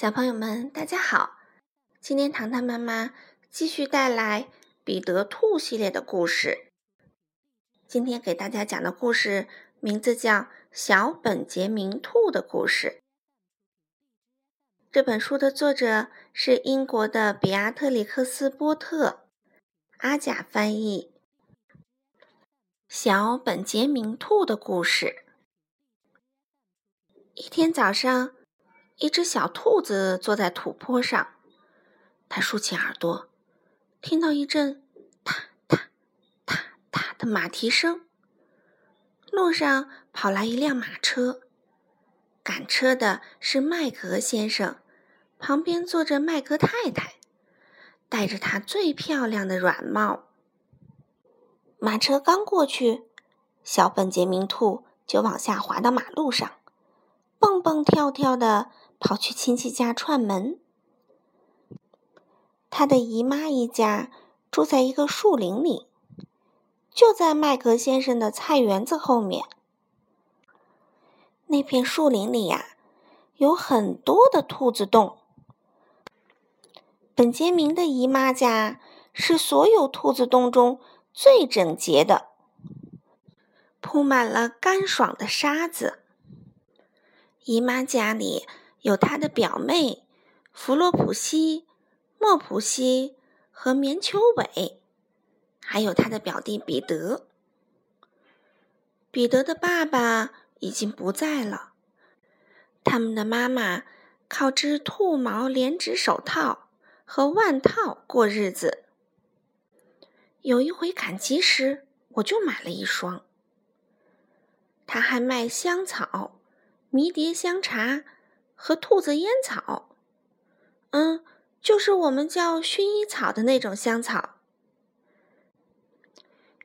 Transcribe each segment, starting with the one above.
小朋友们，大家好！今天糖糖妈妈继续带来《彼得兔》系列的故事。今天给大家讲的故事名字叫《小本杰明兔的故事》。这本书的作者是英国的比亚特里克斯·波特，阿甲翻译。小本杰明兔的故事。一天早上。一只小兔子坐在土坡上，它竖起耳朵，听到一阵“踏踏踏踏”的马蹄声。路上跑来一辆马车，赶车的是麦格先生，旁边坐着麦格太太，戴着她最漂亮的软帽。马车刚过去，小本杰明兔就往下滑到马路上，蹦蹦跳跳的。跑去亲戚家串门。他的姨妈一家住在一个树林里，就在麦格先生的菜园子后面。那片树林里呀，有很多的兔子洞。本杰明的姨妈家是所有兔子洞中最整洁的，铺满了干爽的沙子。姨妈家里。有他的表妹弗洛普西、莫普西和棉球尾，还有他的表弟彼得。彼得的爸爸已经不在了，他们的妈妈靠织兔毛连指手套和腕套过日子。有一回赶集时，我就买了一双。他还卖香草、迷迭香茶。和兔子烟草，嗯，就是我们叫薰衣草的那种香草。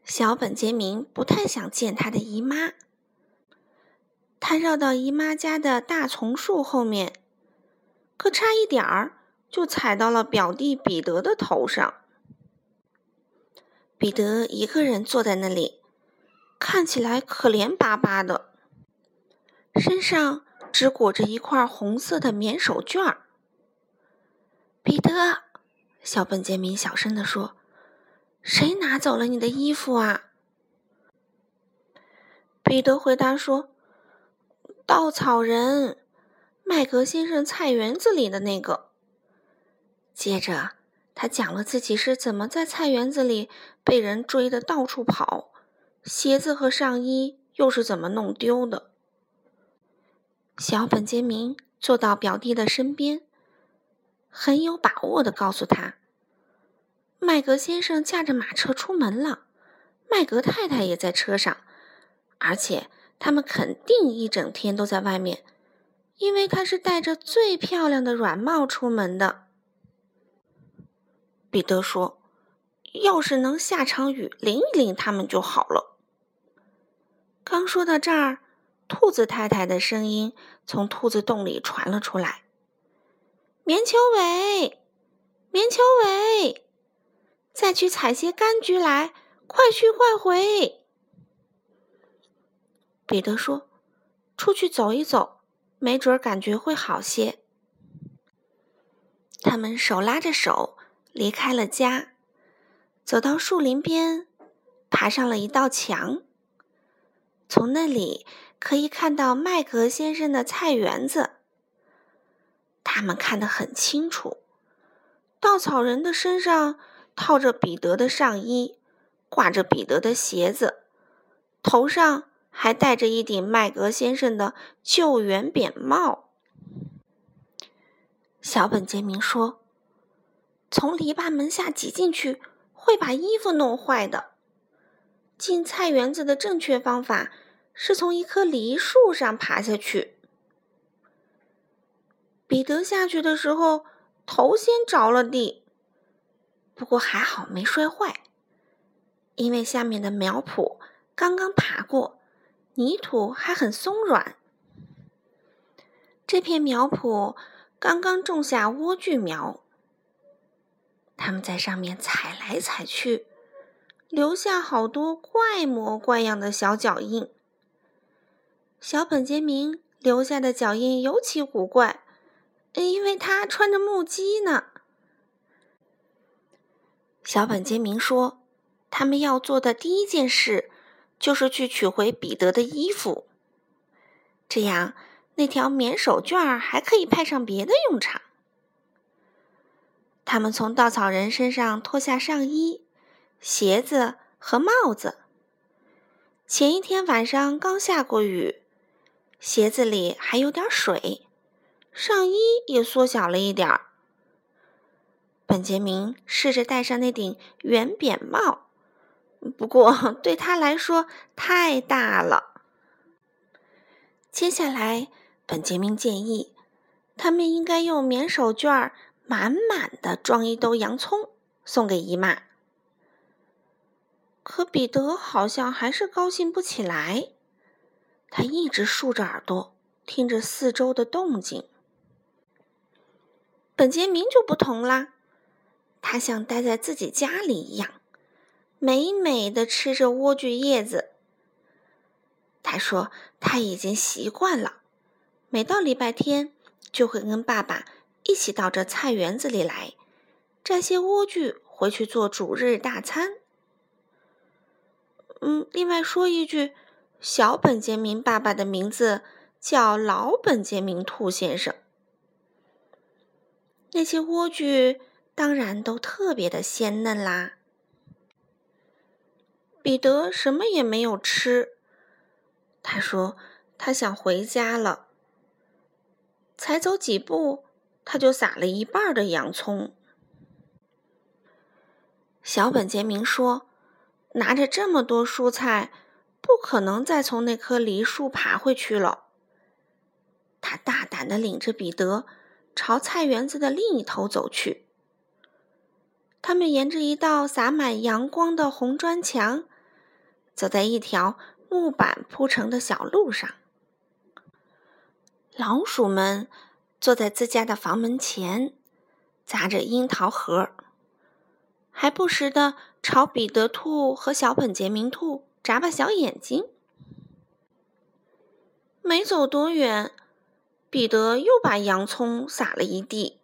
小本杰明不太想见他的姨妈，他绕到姨妈家的大丛树后面，可差一点儿就踩到了表弟彼得的头上。彼得一个人坐在那里，看起来可怜巴巴的，身上。只裹着一块红色的棉手绢儿。彼得，小本杰明小声地说：“谁拿走了你的衣服啊？”彼得回答说：“稻草人，麦格先生菜园子里的那个。”接着，他讲了自己是怎么在菜园子里被人追得到处跑，鞋子和上衣又是怎么弄丢的。小本杰明坐到表弟的身边，很有把握的告诉他：“麦格先生驾着马车出门了，麦格太太也在车上，而且他们肯定一整天都在外面，因为他是戴着最漂亮的软帽出门的。”彼得说：“要是能下场雨淋一淋他们就好了。”刚说到这儿。兔子太太的声音从兔子洞里传了出来：“棉球尾，棉球尾，再去采些柑橘来，快去快回。”彼得说：“出去走一走，没准感觉会好些。”他们手拉着手离开了家，走到树林边，爬上了一道墙，从那里。可以看到麦格先生的菜园子，他们看得很清楚。稻草人的身上套着彼得的上衣，挂着彼得的鞋子，头上还戴着一顶麦格先生的救援扁帽。小本杰明说：“从篱笆门下挤进去会把衣服弄坏的。进菜园子的正确方法。”是从一棵梨树上爬下去。彼得下去的时候，头先着了地，不过还好没摔坏，因为下面的苗圃刚刚爬过，泥土还很松软。这片苗圃刚刚种下莴苣苗，他们在上面踩来踩去，留下好多怪模怪样的小脚印。小本杰明留下的脚印尤其古怪，因为他穿着木屐呢。小本杰明说：“他们要做的第一件事，就是去取回彼得的衣服，这样那条棉手绢儿还可以派上别的用场。”他们从稻草人身上脱下上衣、鞋子和帽子。前一天晚上刚下过雨，鞋子里还有点水，上衣也缩小了一点儿。本杰明试着戴上那顶圆扁帽，不过 对他来说太大了。接下来，本杰明建议他们应该用棉手绢满满的装一兜洋葱送给姨妈。可彼得好像还是高兴不起来，他一直竖着耳朵听着四周的动静。本杰明就不同啦。他像待在自己家里一样，美美的吃着莴苣叶子。他说他已经习惯了，每到礼拜天就会跟爸爸一起到这菜园子里来，摘些莴苣回去做主日大餐。嗯，另外说一句，小本杰明爸爸的名字叫老本杰明兔先生。那些莴苣。当然都特别的鲜嫩啦。彼得什么也没有吃，他说他想回家了。才走几步，他就撒了一半的洋葱。小本杰明说：“拿着这么多蔬菜，不可能再从那棵梨树爬回去了。”他大胆的领着彼得朝菜园子的另一头走去。他们沿着一道洒满阳光的红砖墙，走在一条木板铺成的小路上。老鼠们坐在自家的房门前，砸着樱桃核，还不时的朝彼得兔和小本杰明兔眨巴小眼睛。没走多远，彼得又把洋葱撒了一地。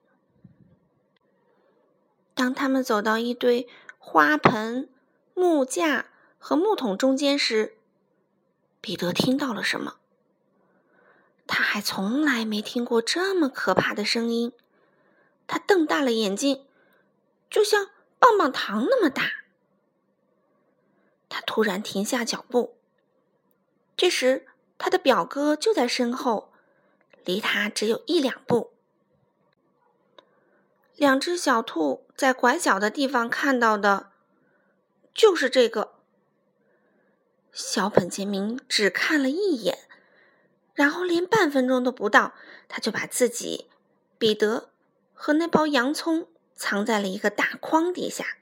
当他们走到一堆花盆、木架和木桶中间时，彼得听到了什么？他还从来没听过这么可怕的声音。他瞪大了眼睛，就像棒棒糖那么大。他突然停下脚步。这时，他的表哥就在身后，离他只有一两步。两只小兔在拐角的地方看到的，就是这个。小本杰明只看了一眼，然后连半分钟都不到，他就把自己、彼得和那包洋葱藏在了一个大筐底下。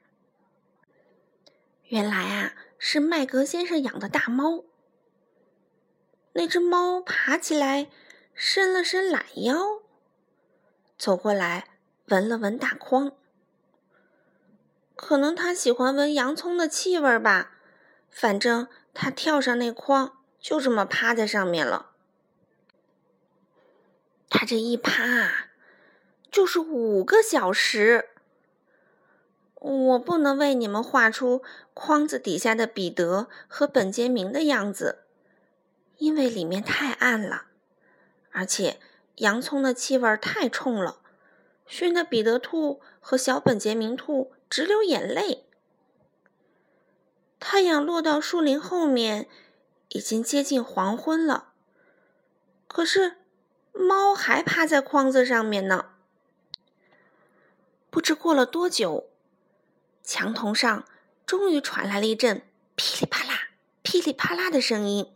原来啊，是麦格先生养的大猫。那只猫爬起来，伸了伸懒腰，走过来。闻了闻大筐，可能他喜欢闻洋葱的气味吧。反正他跳上那筐，就这么趴在上面了。他这一趴，就是五个小时。我不能为你们画出筐子底下的彼得和本杰明的样子，因为里面太暗了，而且洋葱的气味太冲了。熏得彼得兔和小本杰明兔直流眼泪。太阳落到树林后面，已经接近黄昏了。可是，猫还趴在筐子上面呢。不知过了多久，墙头上终于传来了一阵噼里啪啦、噼里啪啦的声音，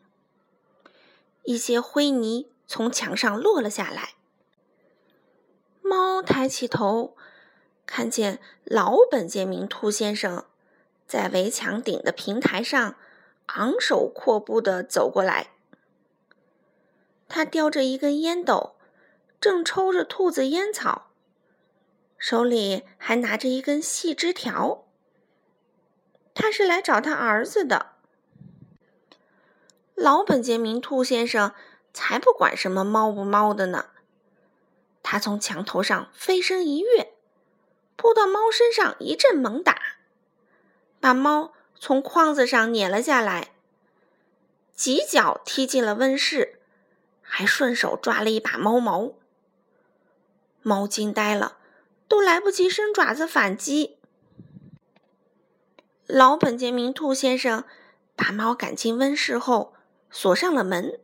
一些灰泥从墙上落了下来。猫抬起头，看见老本杰明兔先生在围墙顶的平台上昂首阔步地走过来。他叼着一根烟斗，正抽着兔子烟草，手里还拿着一根细枝条。他是来找他儿子的。老本杰明兔先生才不管什么猫不猫的呢。他从墙头上飞身一跃，扑到猫身上一阵猛打，把猫从筐子上撵了下来，几脚踢进了温室，还顺手抓了一把猫毛。猫惊呆了，都来不及伸爪子反击。老本杰明兔先生把猫赶进温室后，锁上了门，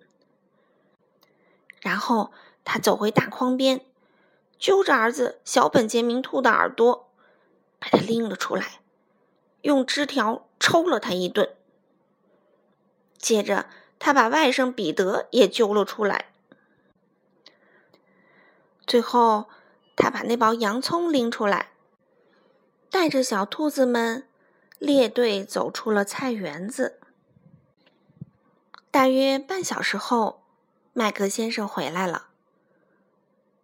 然后他走回大筐边，揪着儿子小本杰明兔的耳朵，把他拎了出来，用枝条抽了他一顿。接着，他把外甥彼得也揪了出来。最后，他把那包洋葱拎出来，带着小兔子们列队走出了菜园子。大约半小时后，麦克先生回来了。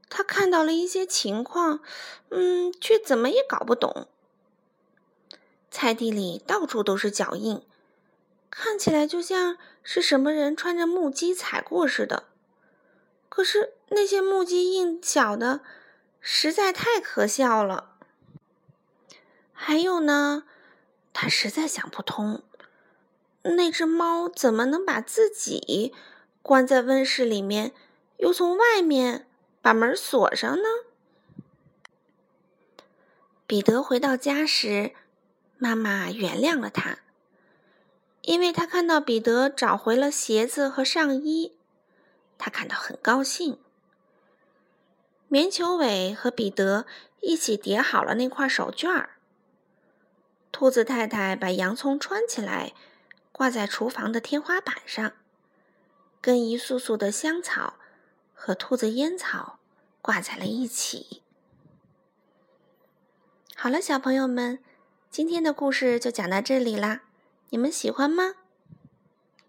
他看到了一些情况，嗯，却怎么也搞不懂。菜地里到处都是脚印，看起来就像是什么人穿着木屐踩过似的。可是那些木屐印小的实在太可笑了。还有呢，他实在想不通，那只猫怎么能把自己关在温室里面，又从外面把门锁上呢？彼得回到家时，妈妈原谅了他，因为他看到彼得找回了鞋子和上衣。他感到很高兴。棉球尾和彼得一起叠好了那块手绢儿。兔子太太把洋葱穿起来，挂在厨房的天花板上，跟一束束的香草和兔子烟草挂在了一起。好了，小朋友们，今天的故事就讲到这里啦，你们喜欢吗？